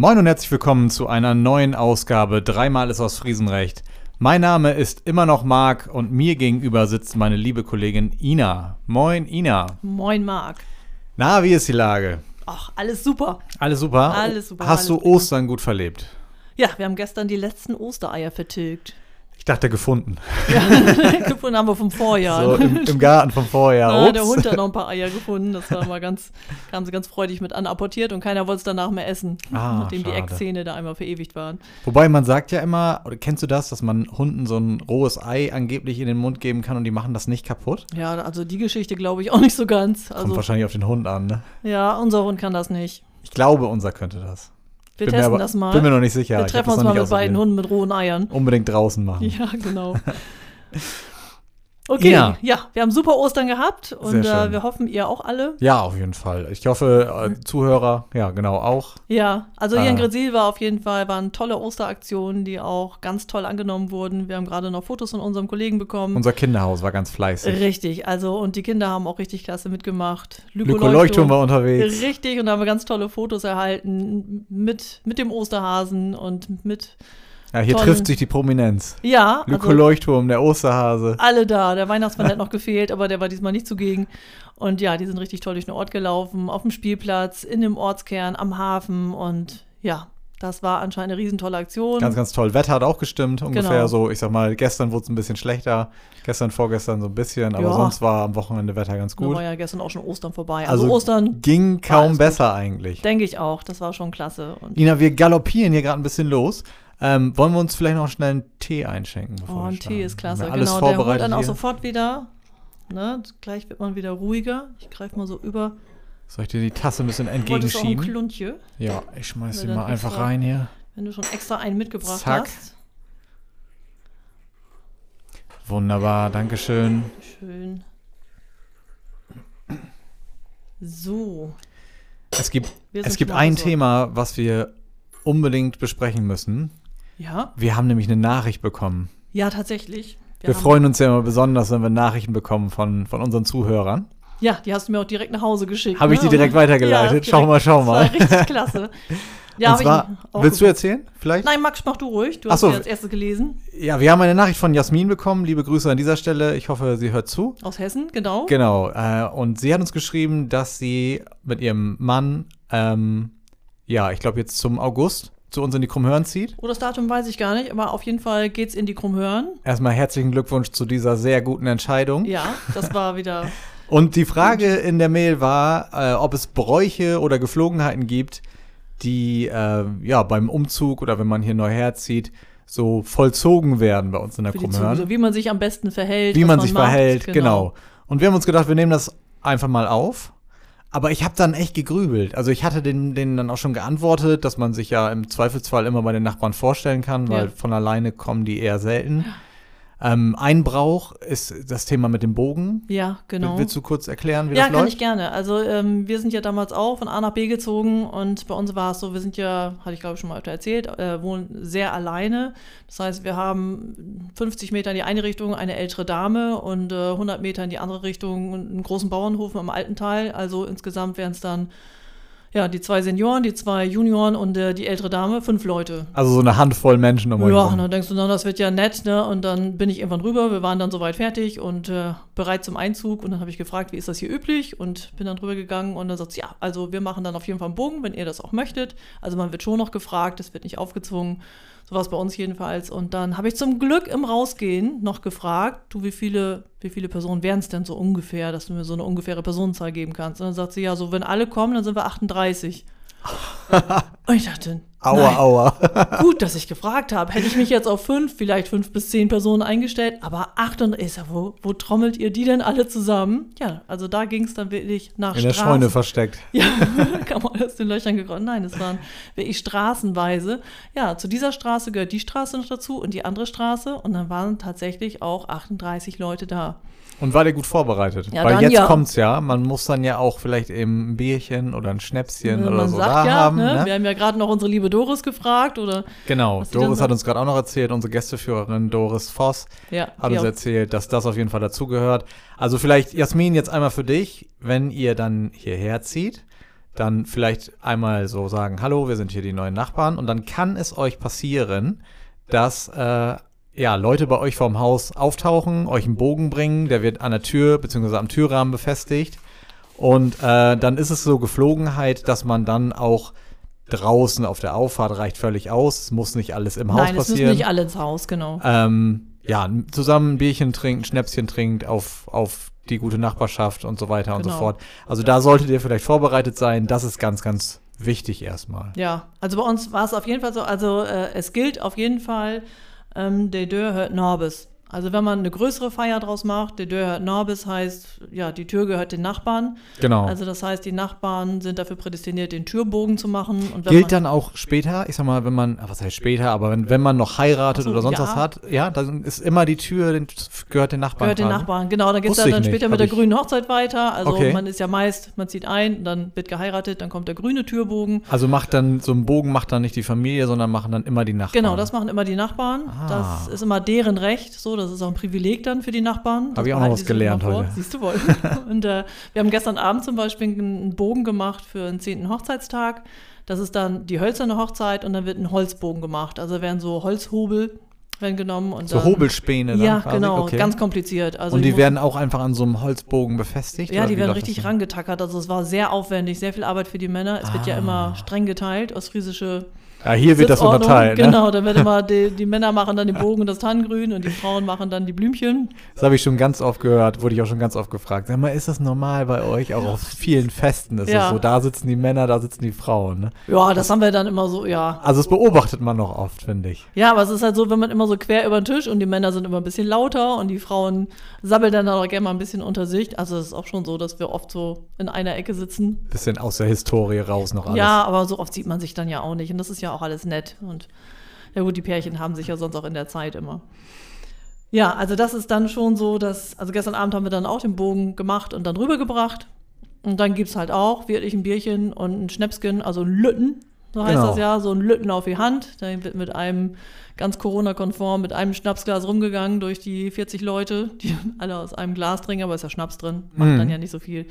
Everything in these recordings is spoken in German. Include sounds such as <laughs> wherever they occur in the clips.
Moin und herzlich willkommen zu einer neuen Ausgabe Dreimal ist aus Friesenrecht. Mein Name ist immer noch Marc und mir gegenüber sitzt meine liebe Kollegin Ina. Moin Ina. Moin Marc. Na, wie ist die Lage? Ach, alles super. Alles super? Alles super, Hast alles du Ostern gut verlebt? Ja, wir haben gestern die letzten Ostereier vertilgt. Ich dachte gefunden. Ja, <laughs> gefunden haben wir vom Vorjahr. So im, im Garten vom Vorjahr. Ja, der Ups. Hund hat noch ein paar <laughs> Eier gefunden. Das war mal ganz, haben sie ganz freudig mit anapportiert und keiner wollte es danach mehr essen, Ah, nachdem die schade. Eckzähne da einmal verewigt waren. Wobei man sagt ja immer, oder kennst du das, dass man Hunden so ein rohes Ei angeblich in den Mund geben kann und die machen das nicht kaputt? Ja, also die Geschichte glaube ich auch nicht so ganz. Kommt Also, wahrscheinlich auf den Hund an, ne? ja, unser Hund kann das nicht. Ich glaube, unser könnte das. Wir Bin testen aber- das mal. Bin mir noch nicht sicher. wir treffen uns mal mit beiden. Hunden mit rohen Eiern. Unbedingt draußen machen. Ja, genau. <laughs> Okay, Ja. ja. wir haben super Ostern gehabt und äh, wir hoffen, ihr auch alle. Ja, auf jeden Fall. Ich hoffe, äh, Zuhörer, ja, genau, auch. Ja, also hier in Ah. Gresil war auf jeden Fall, waren tolle Osteraktionen, die auch ganz toll angenommen wurden. Wir haben gerade noch Fotos von unserem Kollegen bekommen. Unser Kinderhaus war ganz fleißig. Richtig, also und die Kinder haben auch richtig klasse mitgemacht. Lyko-Leuchtturm war unterwegs. Richtig, und da haben wir ganz tolle Fotos erhalten mit, mit dem Osterhasen und mit, Ja, hier Toll. trifft sich die Prominenz. ja, also Lyko-Leuchtturm, der Osterhase. alle da. Der <laughs> Weihnachtsmann hat noch gefehlt, aber der war diesmal nicht zugegen. Und ja, die sind richtig toll durch den Ort gelaufen, auf dem Spielplatz, in dem Ortskern, am Hafen und ja, das war anscheinend eine riesentolle Aktion. Ganz, ganz toll. Wetter hat auch gestimmt, ungefähr Genau. so. Ich sag mal, gestern wurde es ein bisschen schlechter. Gestern, vorgestern so ein bisschen, aber Ja. sonst war am Wochenende Wetter ganz gut. war ja gestern auch schon Ostern vorbei. Also, Also Ostern, ging kaum gut. besser eigentlich. denke ich auch, das war schon klasse. Und Ina, wir galoppieren hier gerade ein bisschen los. Ähm, wollen wir uns vielleicht noch schnell einen Tee einschenken? bevor oh, ein? Tee ist klasse. Wir alles genau, der holt vorbereitet dann auch hier? sofort wieder. Ne, gleich wird man wieder ruhiger. Ich greife mal so über. Soll ich dir die Tasse ein bisschen Du wolltest auch ein entgegenschieben? Kluntje, Ja, ich schmeiß Weil die dann mal einfach extra- rein hier. wenn du schon extra einen mitgebracht Zack. hast. Wunderbar, Dankeschön. Schön. So. Es gibt, es gibt ein so. Thema, was wir unbedingt besprechen müssen. Ja, Wir haben nämlich eine Nachricht bekommen. ja, tatsächlich. Wir, haben- freuen uns ja immer besonders, wenn wir Nachrichten bekommen von, von unseren Zuhörern. Ja, die hast du mir auch direkt nach Hause geschickt. Habe ich ne? die direkt weitergeleitet? Ja, Schau mal, schau mal. Das war richtig klasse. <laughs> Ja, Und zwar, willst du erzählen? Vielleicht? Nein, Max, mach du ruhig. Du Ach hast so. als erstes gelesen. Ja, wir haben eine Nachricht von Jasmin bekommen. Liebe Grüße an dieser Stelle. Ich hoffe, sie hört zu. Aus Hessen, genau. Genau. Äh, und sie hat uns geschrieben, dass sie mit ihrem Mann, ähm, ja, ich glaube jetzt zum August zu uns in die Krummhörn zieht. Oh, das Datum weiß ich gar nicht, aber auf jeden Fall geht's in die Krummhörn. Erstmal herzlichen Glückwunsch zu dieser sehr guten Entscheidung. Ja, das war wieder. <laughs> Und die Frage in der Mail war, äh, ob es Bräuche oder Geflogenheiten gibt, die äh, ja beim Umzug oder wenn man hier neu herzieht, so vollzogen werden bei uns in der Krummhörn. Zukunft, wie man sich am besten verhält. Wie was man sich macht, verhält, genau. Und wir haben uns gedacht, wir nehmen das einfach mal auf. Aber ich habe dann echt gegrübelt. Also ich hatte den, denen dann auch schon geantwortet, dass man sich ja im Zweifelsfall immer bei den Nachbarn vorstellen kann, weil Ja. von alleine kommen die eher selten. Ähm, Einbrauch ist das Thema mit dem Bogen. Ja, genau. Willst du kurz erklären, wie Ja, das kann läuft? ich gerne. Also ähm, wir sind ja damals auch von A nach B gezogen und bei uns war es so, wir sind ja, hatte ich glaube ich schon mal öfter erzählt, äh, wohnen sehr alleine. Das heißt, wir haben 50 Meter in die eine Richtung eine ältere Dame und äh, 100 Meter in die andere Richtung einen großen Bauernhof am alten Teil. Also insgesamt wären es dann ja die zwei Senioren, die zwei Junioren und äh, die ältere Dame, fünf Leute. Also so eine Handvoll Menschen um Ja, und dann denkst du, na, das wird ja nett, ne? Und dann bin ich irgendwann rüber. Wir waren dann soweit fertig und äh, bereit zum Einzug. Und dann habe ich gefragt, wie ist das hier üblich? Und bin dann drüber gegangen und dann sagt sie, ja, also wir machen dann auf jeden Fall einen Bogen, wenn ihr das auch möchtet. Also man wird schon noch gefragt, es wird nicht aufgezwungen. So war es bei uns jedenfalls. Und dann habe ich zum Glück im Rausgehen noch gefragt, du, wie viele, wie viele Personen wären es denn so ungefähr, dass du mir so eine ungefähre Personenzahl geben kannst? Und dann sagt sie, ja, so wenn alle kommen, dann sind wir 38. <laughs> und ich dachte, Aua, nein. aua. <laughs> <laughs> Gut, dass ich gefragt habe. Hätte ich mich jetzt auf fünf, vielleicht fünf bis zehn Personen eingestellt, aber acht und ist ja, wo, wo trommelt ihr die denn alle zusammen? Ja, also da ging es dann wirklich nach In der Straßen. Scheune versteckt. Ja, <laughs> kann man aus den Löchern gekommen. Nein, es waren wirklich straßenweise. Ja, zu dieser Straße gehört die Straße noch dazu und die andere Straße. Und dann waren tatsächlich auch 38 Leute da. Und war der gut vorbereitet? Ja, Weil jetzt ja. kommt's ja, man muss dann ja auch vielleicht eben ein Bierchen oder ein Schnäpschen Man oder so sagt da ja, haben. ne? Ne? wir haben ja gerade noch unsere liebe Doris gefragt oder Genau, Doris hat uns gerade auch noch erzählt, unsere Gästeführerin Doris Voss ja, hat uns auch- erzählt, dass das auf jeden Fall dazugehört. Also vielleicht, Jasmin, jetzt einmal für dich, wenn ihr dann hierher zieht, dann vielleicht einmal so sagen, hallo, wir sind hier die neuen Nachbarn und dann kann es euch passieren, dass äh, ja, Leute bei euch vorm Haus auftauchen, euch einen Bogen bringen, der wird an der Tür bzw. am Türrahmen befestigt und äh, dann ist es so Geflogenheit, dass man dann auch draußen auf der Auffahrt reicht völlig aus. Es muss nicht alles im Haus Nein, es passieren. müssen nicht alle ins Haus, genau. ähm, ja, zusammen ein Bierchen trinkt, ein Schnäpschen trinkt auf, auf die gute Nachbarschaft und so weiter und so Genau. fort. Also da solltet ihr vielleicht vorbereitet sein. Das ist ganz, ganz wichtig erstmal. Ja, also bei uns war es auf jeden Fall so, also äh, es gilt auf jeden Fall, ähm, der Deur hört Norbis. Also wenn man eine größere Feier draus macht, der hört Norbis heißt, ja, die Tür gehört den Nachbarn. Genau. Also das heißt, die Nachbarn sind dafür prädestiniert, den Türbogen zu machen. Gilt dann auch später, ich sag mal, wenn man, ah, was heißt später, aber wenn, wenn man noch heiratet so, oder sonst ja. was hat, ja, dann ist immer die Tür, den, gehört den Nachbarn. gehört den dran. Nachbarn, genau. Dann geht es ja dann nicht, später hab mit der grünen Hochzeit weiter. Also Okay. man ist ja meist, man zieht ein, dann wird geheiratet, dann kommt der grüne Türbogen. Also macht dann, so ein Bogen macht dann nicht die Familie, sondern machen dann immer die Nachbarn. Genau, das machen immer die Nachbarn. Ah. Das ist immer deren Recht. So, das ist auch ein Privileg dann für die Nachbarn. Das Hab ich auch noch was gelernt heute. Siehst du wohl. <laughs> Und äh, wir haben gestern Abend zum Beispiel einen Bogen gemacht für den 10. Hochzeitstag. Das ist dann die hölzerne Hochzeit und dann wird ein Holzbogen gemacht. Also werden so Holzhobel werden genommen und So dann, Hobelspäne dann Ja, quasi? genau, Okay. ganz kompliziert. Also und die werden auch einfach an so einem Holzbogen befestigt? ja, die werden richtig rangetackert. Also es war sehr aufwendig, sehr viel Arbeit für die Männer. Es wird ja Ah. immer streng geteilt, ostfriesische Ja, hier wird das unterteilt. Ne? Genau, dann wird immer die, die Männer machen dann den Bogen und das Tannengrün und die Frauen machen dann die Blümchen. Das habe ich schon ganz oft gehört, wurde ich auch schon ganz oft gefragt. Sag mal, ist das normal bei euch? Auch auf vielen Festen ist Ja. es so. Da sitzen die Männer, da sitzen die Frauen. Ne? Ja, das haben wir dann immer so, ja. Also das beobachtet man noch oft, finde ich. Ja, aber es ist halt so, wenn man immer so quer über den Tisch und die Männer sind immer ein bisschen lauter und die Frauen sabbeln dann auch gerne mal ein bisschen unter sich. Also es ist auch schon so, dass wir oft so in einer Ecke sitzen. Bisschen aus der Historie raus noch alles. Ja, aber so oft sieht man sich dann ja auch nicht und das ist ja auch alles nett. Und ja gut, die Pärchen haben sich ja sonst auch in der Zeit immer. Ja, also das ist dann schon so, dass, also gestern Abend haben wir dann auch den Bogen gemacht und dann rübergebracht. Und dann gibt es halt auch wirklich ein Bierchen und ein Schnäpschen, also ein Lütten, so heißt Genau. das ja, so ein Lütten auf die Hand. Da wird mit einem ganz Corona-konform, mit einem Schnapsglas rumgegangen durch die 40 Leute, die <laughs> alle aus einem Glas trinken, aber ist ja Schnaps drin, macht Mhm. dann ja nicht so viel.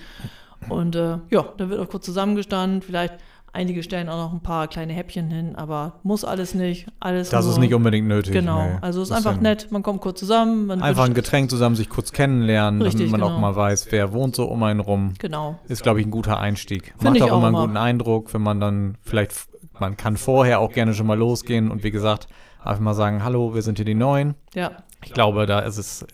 Und äh, ja, da wird auch kurz zusammengestanden, vielleicht einige stellen auch noch ein paar kleine Häppchen hin, aber muss alles nicht. Alles Das nur, ist nicht unbedingt nötig. Genau, nee. also es ist einfach nett, man kommt kurz zusammen. Einfach ein Getränk zusammen, sich kurz kennenlernen, Richtig, damit man auch genau. mal weiß, wer wohnt so um einen rum. Genau. Ist, glaube ich, ein guter Einstieg. Find Macht auch auch immer einen immer. guten Eindruck, wenn man dann vielleicht, man kann vorher auch gerne schon mal losgehen und wie gesagt, einfach mal sagen, hallo, wir sind hier die Neuen. Ja, Ich glaube, da ist es,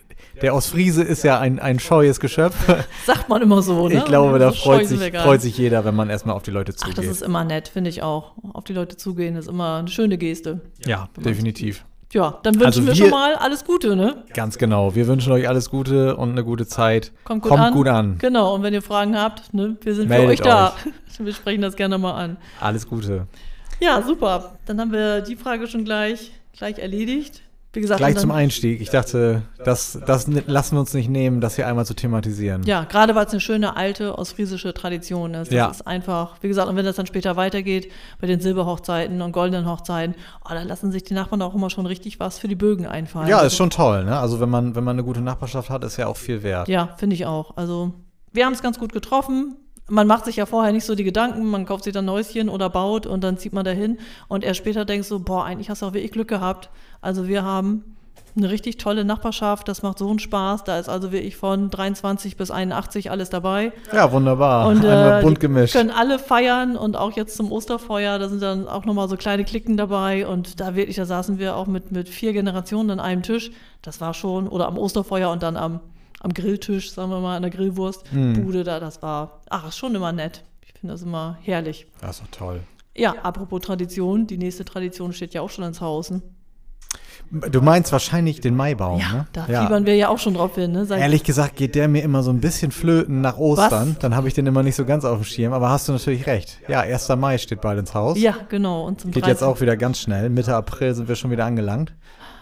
der Ostfriese ist ja ein, ein scheues Geschöpf. <laughs> sagt man immer so, ne? Ich glaube, da So freut sich, freut sich jeder, wenn man erstmal auf die Leute Ach, zugeht. das ist immer nett, finde ich auch. Auf die Leute zugehen ist immer eine schöne Geste. ja, definitiv. Ja, dann wünschen Also wir, wir- schon mal alles Gute, ne? Ganz genau. Wir wünschen euch alles Gute und eine gute Zeit. Kommt gut Kommt an. gut an. Genau, und wenn ihr Fragen habt, ne, wir sind Meldet für euch da. <laughs> Wir sprechen das gerne mal an. Alles Gute. Ja, super. Dann haben wir die Frage schon gleich, gleich erledigt. Wie gesagt, Gleich zum Einstieg. Ich dachte, das, das lassen wir uns nicht nehmen, das hier einmal zu thematisieren. Ja, gerade weil es eine schöne alte ostfriesische Tradition ist. Das Ja. ist einfach, wie gesagt, und wenn das dann später weitergeht bei den Silberhochzeiten und goldenen Hochzeiten, oh, da lassen sich die Nachbarn auch immer schon richtig was für die Bögen einfallen. Ja, ist schon toll, ne? Also wenn man, wenn man eine gute Nachbarschaft hat, ist ja auch viel wert. Ja, finde ich auch. Also, wir haben es ganz gut getroffen. Man macht sich ja vorher nicht so die Gedanken, man kauft sich dann Häuschen oder baut und dann zieht man dahin und erst später denkst du, boah, eigentlich hast du auch wirklich Glück gehabt. Also wir haben eine richtig tolle Nachbarschaft, das macht so einen Spaß. Da ist also wirklich von 23 bis 81 alles dabei. Ja, wunderbar. Und einmal äh, bunt gemischt. können alle feiern und auch jetzt zum Osterfeuer, da sind dann auch nochmal so kleine Klicken dabei und da wirklich, da saßen wir auch mit, mit vier Generationen an einem Tisch. Das war schon, oder am Osterfeuer und dann am, am Grilltisch, sagen wir mal, an der Grillwurstbude da, das war, ach, ist schon immer nett. Ich finde das immer herrlich. Das ist doch toll. Ja, apropos Tradition, die nächste Tradition steht ja auch schon ins Haus. Du meinst wahrscheinlich den Maibaum, Ja, ne? da fiebern wir ja auch schon drauf hin. Ne? Seit, Ehrlich gesagt geht der mir immer so ein bisschen flöten nach Ostern. Dann habe ich den immer nicht so ganz auf dem Schirm. Aber hast du natürlich recht. Ja, 1. Mai steht bald ins Haus. ja, genau. Und zum Geht 13. jetzt auch wieder ganz schnell. Mitte April sind wir schon wieder angelangt.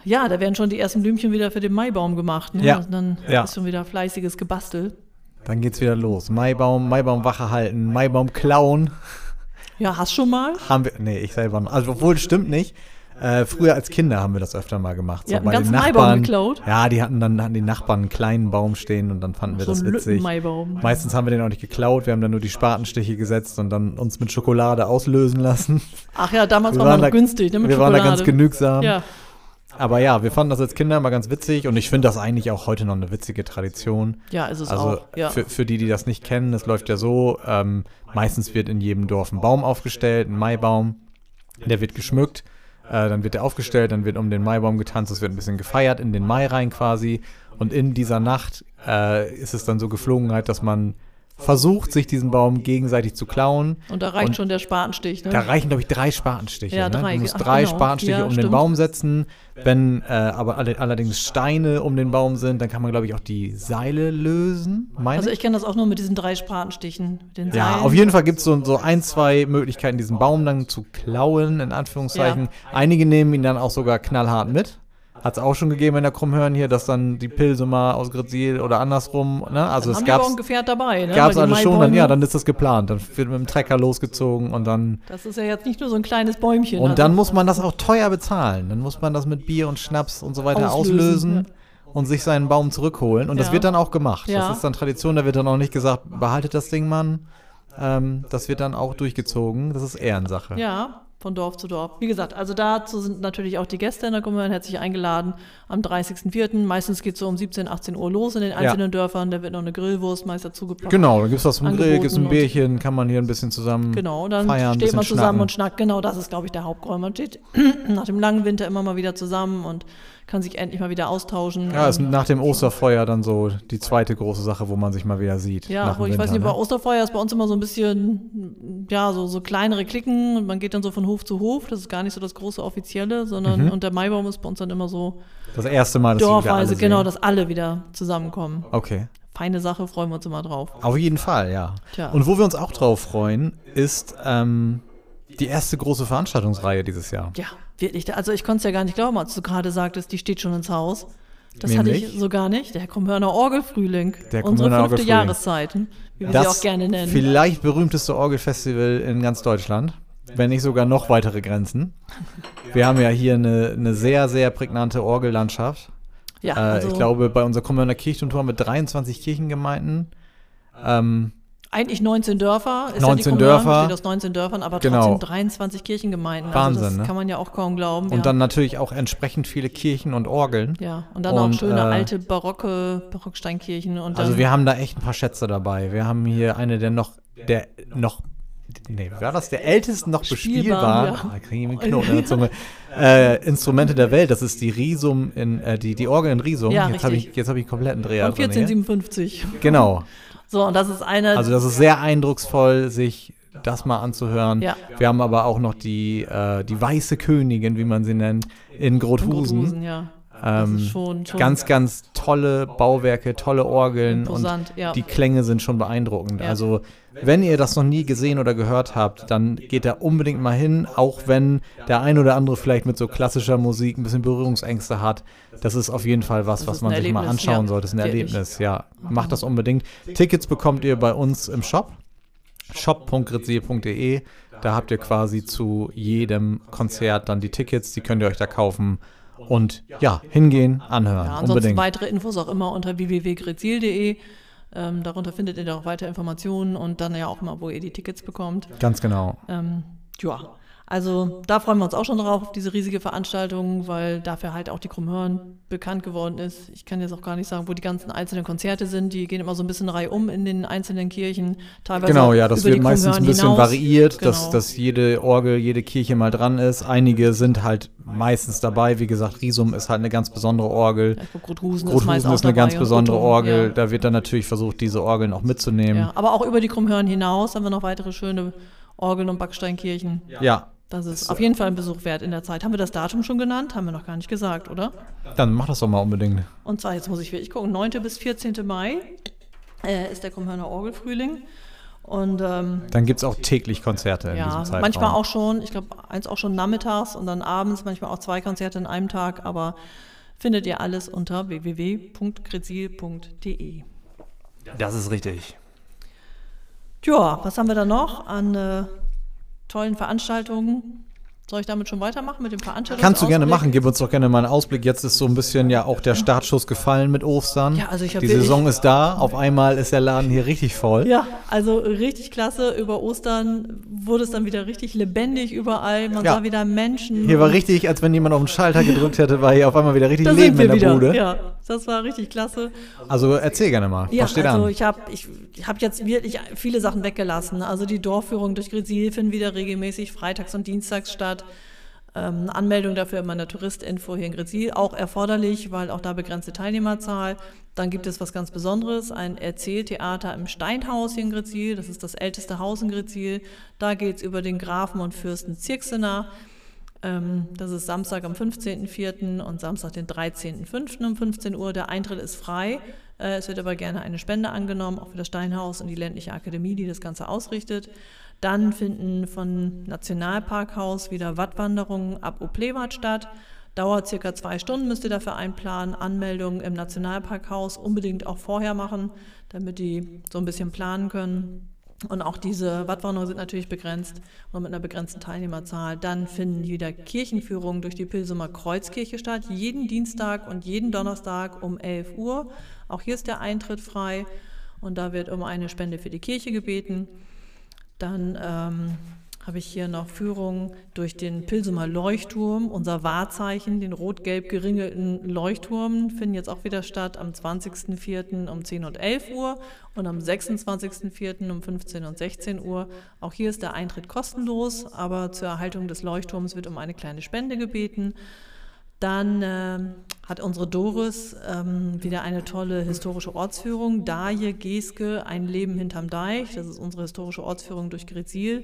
Ja, da werden schon die ersten Blümchen wieder für den Maibaum gemacht. Ne? Ja, Und dann ja. ist schon wieder fleißiges Gebastel. Dann geht's wieder los. Maibaum, Maibaum Wache halten, Maibaum klauen. Ja, hast schon mal? Haben wir. Nee, ich selber noch. Also, obwohl, stimmt nicht. Äh, früher als Kinder haben wir das öfter mal gemacht. Ihr habt einen ganzen Maibaum geklaut? Ja, die hatten dann hatten die Nachbarn einen kleinen Baum stehen und dann fanden wir So das ein witzig. Maibaum. Meistens haben wir den auch nicht geklaut, wir haben dann nur die Spatenstiche gesetzt und dann uns mit Schokolade auslösen lassen. Ach ja, damals Wir war man da- günstig, ne, mit wir waren da Schokolade. ganz genügsam. Ja, Aber ja, wir fanden das als Kinder immer ganz witzig und ich finde das eigentlich auch heute noch eine witzige Tradition. ja, ist es Also auch. Ja. für, für die, die das nicht kennen, es läuft ja so, ähm, meistens wird in jedem Dorf ein Baum aufgestellt, ein Maibaum, der wird geschmückt, äh, dann wird der aufgestellt, dann wird um den Maibaum getanzt, es wird ein bisschen gefeiert in den Mai rein quasi. Und in dieser Nacht äh, ist es dann so Geflogenheit, dass man versucht, sich diesen Baum gegenseitig zu klauen. Und da reicht und schon der Spatenstich, ne? Da reichen, glaube ich, drei Spatenstiche. Ja, ne? drei, Du musst ach, drei genau. Spatenstiche Ja, um den stimmt. Baum setzen. Wenn äh, aber alle, allerdings Steine um den Baum sind, dann kann man, glaube ich, auch die Seile lösen. Also ich kenne das auch nur mit diesen drei Spatenstichen. Den ja, Seilen. auf jeden Fall gibt es so, so ein, zwei Möglichkeiten, diesen Baum dann zu klauen, in Anführungszeichen. Einige nehmen ihn dann auch sogar knallhart mit. Hat es auch schon gegeben in der Krummhörn hier, dass dann die Pilse mal aus Grezil oder andersrum, ne? Also Dann es auch ein Gefährt dabei, ne? gab's Weil die alles schon, dann, ja, dann ist das geplant. Dann wird mit dem Trecker losgezogen und dann Das ist ja jetzt nicht nur so ein kleines Bäumchen. und also dann muss man das auch teuer bezahlen. Dann muss man das mit Bier und Schnaps und so weiter Auslösen, auslösen, und sich seinen Baum zurückholen. Und das Ja. wird dann auch gemacht. Ja. Das ist dann Tradition, da wird dann auch nicht gesagt, behaltet das Ding, Mann. Ähm, das wird dann auch durchgezogen. Das ist Ehrensache. Ja, von Dorf zu Dorf. Wie gesagt, also dazu sind natürlich auch die Gäste in der Kommune herzlich eingeladen am 30.04. Meistens geht es so um 17, 18 Uhr los in den einzelnen Dörfern. Da wird noch eine Grillwurst meist dazugepackt. Genau, dann gibt es was zum Grill, gibt es ein Bierchen, kann man hier ein bisschen zusammen Genau, dann feiern, steht man zusammen schnacken. und schnackt. Genau, das ist, glaube ich, der Hauptgrund. Man steht <clears throat> nach dem langen Winter immer mal wieder zusammen und kann sich endlich mal wieder austauschen. Ja, ist nach dem Osterfeuer dann so die zweite große Sache, wo man sich mal wieder sieht. Ja, wo ich Winter, weiß nicht, bei ne? Osterfeuer ist bei uns immer so ein bisschen, ja, so, so kleinere Klicken und man geht dann so von Hof zu Hof. Das ist gar nicht so das große Offizielle, sondern Mhm. und der Maibaum ist bei uns dann immer so Das erste Mal, dass Dorfweise, genau, dass alle wieder zusammenkommen. Okay. Feine Sache, freuen wir uns immer drauf. Auf jeden Fall, ja. Tja. Und wo wir uns auch drauf freuen, ist ähm, die erste große Veranstaltungsreihe dieses Jahr. Ja, wirklich. Also ich konnte es ja gar nicht glauben, als du gerade sagtest, die steht schon ins Haus. Das hatte Nämlich? ich so gar nicht. Der Krummhörner Orgelfrühling. Der Unsere Krummhörner fünfte Orgelfrühling. Jahreszeit, wie wir sie auch gerne nennen. vielleicht berühmteste Orgelfestival in ganz Deutschland, wenn nicht sogar noch weitere Grenzen. Wir haben ja hier eine, eine sehr, sehr prägnante Orgellandschaft. ja, Äh, also ich glaube, bei unserer Kommuner Kirchturmtour mit 23 Kirchengemeinden. Ähm, eigentlich 19 Dörfer. Ist 19 ja Dörfer. Besteht aus 19 Dörfern, aber Genau. trotzdem 23 Kirchengemeinden. Wahnsinn, also das ne? kann man ja auch kaum glauben. und ja. dann natürlich auch entsprechend viele Kirchen und Orgeln. ja, und dann auch und, schöne äh, alte barocke Barocksteinkirchen. Und Also wir haben da echt ein paar Schätze dabei. Wir haben hier eine der noch, der noch, nee, war das? Der ältesten noch Spielbaren, bespielbaren, ja. ah, kriege ich einen Knoten in der Zunge, <laughs> äh, Instrumente der Welt. Das ist die Risum, in, äh, die, die Orgel in Risum. Ja, jetzt habe ich, jetzt hab ich kompletten Dreher von drin hier. 1457. Genau. So, und das ist eine. Also das ist sehr eindrucksvoll, sich das mal anzuhören. Ja. Wir haben aber auch noch die, äh, die Weiße Königin, wie man sie nennt, in Grothusen. Grothusen, ja. Ähm, schon, schon Ganz, ganz tolle Bauwerke, tolle Orgeln und ja. die Klänge sind schon beeindruckend. Ja. Also wenn ihr das noch nie gesehen oder gehört habt, dann geht da unbedingt mal hin, auch wenn der ein oder andere vielleicht mit so klassischer Musik ein bisschen Berührungsängste hat. Das ist auf jeden Fall was, Das was man sich mal anschauen ja. sollte. Das ist ein. Erlebnis, ja. Macht das unbedingt. Tickets bekommt ihr bei uns im Shop shop.grizzly.de. Da habt ihr quasi zu jedem Konzert dann die Tickets, die könnt ihr euch da kaufen und ja, hingehen, anhören. Ja, ansonsten unbedingt. weitere Infos auch immer unter www.grezil.de. Ähm, darunter findet ihr dann auch weitere Informationen und dann ja auch mal, wo ihr die Tickets bekommt. Ganz genau. Ähm, ja, also da freuen wir uns auch schon drauf, auf diese riesige Veranstaltung, weil dafür halt auch die Krummhörn bekannt geworden ist. Ich kann jetzt auch gar nicht sagen, wo die ganzen einzelnen Konzerte sind. Die gehen immer so ein bisschen reihum in den einzelnen Kirchen. Teilweise Genau, ja, das wird meistens ein bisschen hinaus. variiert, dass, Genau. dass jede Orgel, jede Kirche mal dran ist. Einige sind halt meistens dabei. Wie gesagt, Risum ist halt eine ganz besondere Orgel. Ja, Grothusen ist, ist eine ganz besondere Rotum, Orgel. Ja. Da wird dann natürlich versucht, diese Orgeln auch mitzunehmen. Ja, aber auch über die Krummhörn hinaus haben wir noch weitere schöne Orgeln und Backsteinkirchen. Ja, Das ist auf jeden Fall ein Besuch wert in der Zeit. Haben wir das Datum schon genannt? Haben wir noch gar nicht gesagt, oder? dann mach das doch mal unbedingt. Und zwar, jetzt muss ich wirklich gucken, 9. bis 14. Mai äh, ist der Krummhörner Orgelfrühling. Und ähm, Dann gibt es auch täglich Konzerte in ja, diesem Zeitraum. manchmal auch schon, ich glaube, eins auch schon nachmittags und dann abends, manchmal auch zwei Konzerte in einem Tag, aber findet ihr alles unter www.grezil.de. Das ist richtig. Ja, was haben wir da noch an äh, tollen Veranstaltungen? Soll ich damit schon weitermachen mit dem Veranstaltungsausblick? Kannst du gerne machen, gib uns doch gerne mal einen Ausblick. Jetzt ist so ein bisschen ja auch der Startschuss gefallen mit Ostern. Ja, also ich Die Saison ist da, auf einmal ist der Laden hier richtig voll. Ja, also richtig klasse. Über Ostern wurde es dann wieder richtig lebendig überall. Man Ja. sah wieder Menschen. Hier war richtig, als wenn jemand auf den Schalter gedrückt hätte, war hier auf einmal wieder richtig da Leben in der wieder. Bude. Ja, das war richtig klasse. Also erzähl gerne mal, Ja, was steht also an? ich habe ich, hab jetzt wirklich viele Sachen weggelassen. Also die Dorfführung durch Grezil finden wieder regelmäßig freitags und dienstags statt. Ähm, Anmeldung dafür in meiner Touristinfo hier in Grezil, auch erforderlich, weil auch da begrenzte Teilnehmerzahl. Dann gibt es was ganz Besonderes, ein Erzähltheater im Steinhaus hier in Grezil. Das ist das älteste Haus in Grezil. Da geht es über den Grafen und Fürsten Zirksener. Ähm, das ist Samstag am 15.04. und Samstag den 13.05. um 15 Uhr. Der Eintritt ist frei. Äh, es wird aber gerne eine Spende angenommen, auch für das Steinhaus und die ländliche Akademie, die das Ganze ausrichtet. Dann finden von Nationalparkhaus wieder Wattwanderungen ab Oplewatt statt. Dauert circa zwei Stunden, müsst ihr dafür einplanen. Anmeldung im Nationalparkhaus unbedingt auch vorher machen, damit die so ein bisschen planen können. Und auch diese Wattwanderungen sind natürlich begrenzt und mit einer begrenzten Teilnehmerzahl. Dann finden wieder Kirchenführungen durch die Pilsumer Kreuzkirche statt, jeden Dienstag und jeden Donnerstag um 11 Uhr. Auch hier ist der Eintritt frei und da wird um eine Spende für die Kirche gebeten. Dann ähm, habe ich hier noch Führungen durch den Pilsumer Leuchtturm, unser Wahrzeichen, den rot-gelb geringelten Leuchtturm, finden jetzt auch wieder statt am 20.04. um 10 und 11 Uhr und am 26.04. um 15 und 16 Uhr. Auch hier ist der Eintritt kostenlos, aber zur Erhaltung des Leuchtturms wird um eine kleine Spende gebeten. Dann ähm, hat unsere Doris ähm, wieder eine tolle historische Ortsführung. Daje Geske, ein Leben hinterm Deich. Das ist unsere historische Ortsführung durch Grezil.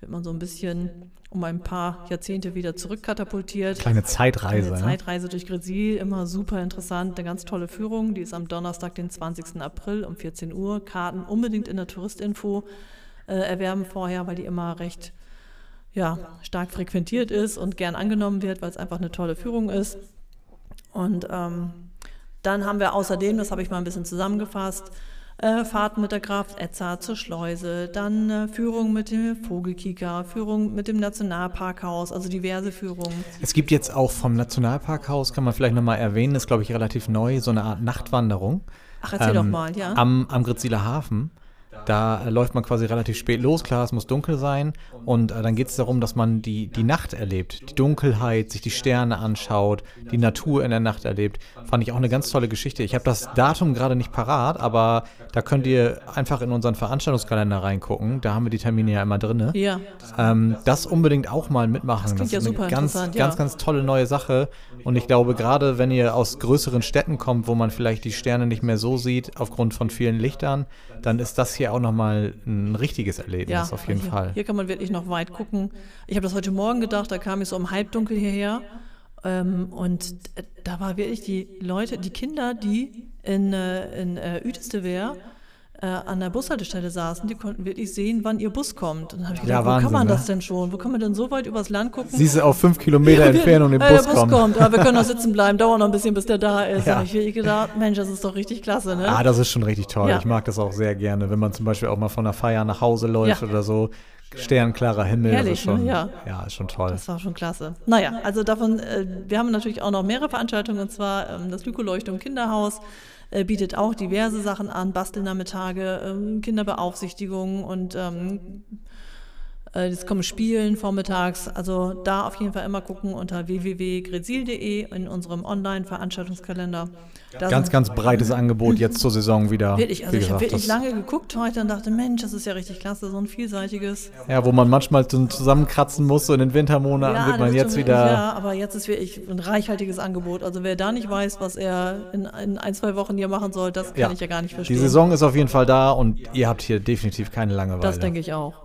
Wird man so ein bisschen um ein paar Jahrzehnte wieder zurückkatapultiert. Kleine Zeitreise. Eine ne? Zeitreise durch Grezil, immer super interessant, eine ganz tolle Führung. Die ist am Donnerstag, den 20. April um 14 Uhr. Karten unbedingt in der Touristinfo äh, erwerben vorher, weil die immer recht ja, stark frequentiert ist und gern angenommen wird, weil es einfach eine tolle Führung ist. Und ähm, dann haben wir außerdem, das habe ich mal ein bisschen zusammengefasst, äh, Fahrten mit der Kraft Edzard zur Schleuse, dann äh, Führung mit dem Vogelkieker, Führung mit dem Nationalparkhaus, also diverse Führungen. Es gibt jetzt auch vom Nationalparkhaus, kann man vielleicht nochmal erwähnen, ist glaube ich relativ neu, so eine Art Nachtwanderung. Ach, erzähl doch mal, ja. Am, am Gritziler Hafen. Da läuft man quasi relativ spät los, klar, es muss dunkel sein. Und äh, dann geht es darum, dass man die, die Nacht erlebt, die Dunkelheit, sich die Sterne anschaut, die Natur in der Nacht erlebt. Fand ich auch eine ganz tolle Geschichte. Ich habe das Datum gerade nicht parat, aber da könnt ihr einfach in unseren Veranstaltungskalender reingucken. Da haben wir die Termine ja immer drin. Ja, Ähm, das unbedingt auch mal mitmachen. Das klingt ja ist eine super ganz, interessant, ganz, ja. ganz tolle neue Sache. Und ich glaube, gerade wenn ihr aus größeren Städten kommt, wo man vielleicht die Sterne nicht mehr so sieht, aufgrund von vielen Lichtern, dann ist das hier auch nochmal ein richtiges Erlebnis, ja. auf jeden hier, Fall. Hier kann man wirklich noch weit gucken. Ich habe das heute Morgen gedacht, da kam ich so um halbdunkel hierher. Ähm, und da war wirklich die Leute, die Kinder, die in, äh, in äh, Uetesteweer äh, an der Bushaltestelle saßen, die konnten wirklich sehen, wann ihr Bus kommt. Und dann habe ich Ja, gedacht, wo Wahnsinn, kann man ne? das denn schon? Wo kann man denn so weit übers Land gucken? Siehst du auf fünf Kilometer Entfernung den Äh, Bus der Bus kommen. kommt, aber wir können noch <laughs> sitzen bleiben, dauert noch ein bisschen, bis der da ist. Ja. Da habe ich wirklich gedacht, Mensch, das ist doch richtig klasse, ne? Ah, das ist schon richtig toll. Ja. Ich mag das auch sehr gerne, wenn man zum Beispiel auch mal von der Feier nach Hause läuft Ja. oder so. Sternklarer Himmel, Herrlich, das ist schon, ne? Ja. ja, ist schon toll. Das war schon klasse. Naja, also davon, äh, wir haben natürlich auch noch mehrere Veranstaltungen, und zwar ähm, das Lykoleuchtung Kinderhaus äh, bietet auch diverse Sachen an, Bastelnachmittage, ähm, Kinderbeaufsichtigungen und ähm, äh, es kommen Spielen vormittags. Also da auf jeden Fall immer gucken unter www.grezil.de in unserem Online-Veranstaltungskalender. Ganz, ganz breites Angebot jetzt zur Saison wieder. <laughs> Wirklich, also ich habe wirklich das- lange geguckt heute und dachte, Mensch, das ist ja richtig klasse, so ein vielseitiges. Ja, wo man manchmal zusammenkratzen muss, so in den Wintermonaten wird das man jetzt wieder. Ja, aber jetzt ist wirklich ein reichhaltiges Angebot. Also wer da nicht weiß, was er in, in ein, zwei Wochen hier machen soll, das kann ich ja gar nicht verstehen. Die Saison ist auf jeden Fall da und ihr habt hier definitiv keine Langeweile. das denke ich auch.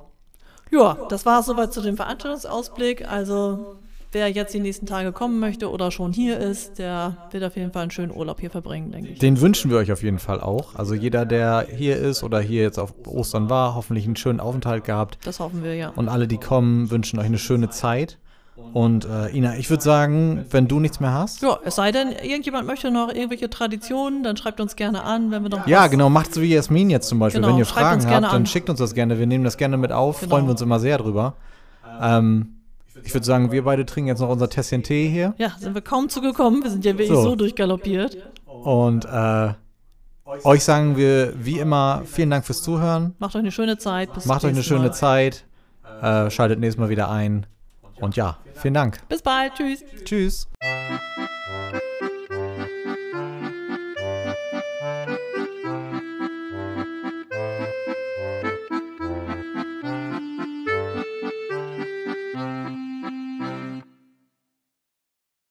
Ja, das war es soweit zu dem Veranstaltungsausblick. Also wer jetzt die nächsten Tage kommen möchte oder schon hier ist, der wird auf jeden Fall einen schönen Urlaub hier verbringen, denke ich. Den wünschen wir euch auf jeden Fall auch. Also jeder, der hier ist oder hier jetzt auf Ostern war, hoffentlich einen schönen Aufenthalt gehabt. Das hoffen wir ja. Und alle, die kommen, wünschen euch eine schöne Zeit. Und äh, Ina, ich würde sagen, wenn du nichts mehr hast. Ja, es sei denn, irgendjemand möchte noch irgendwelche Traditionen, dann schreibt uns gerne an, wenn wir noch Ja, was- genau, macht so wie Jasmin jetzt zum Beispiel. Genau, wenn ihr Fragen habt, dann an. schickt uns das gerne. Wir nehmen das gerne mit auf, Genau. freuen wir uns immer sehr drüber. Ähm, ich würde sagen, wir beide trinken jetzt noch unser Tässchen Tee hier. Ja, sind wir kaum zugekommen. Wir sind ja wirklich So. so, durchgaloppiert. Und äh, euch sagen wir wie immer vielen Dank fürs Zuhören. Macht euch eine schöne Zeit. Bis zum Macht euch eine schöne Mal. Zeit. Äh, schaltet nächstes Mal wieder ein. Und ja, vielen Dank. Bis bald. Tschüss. Tschüss.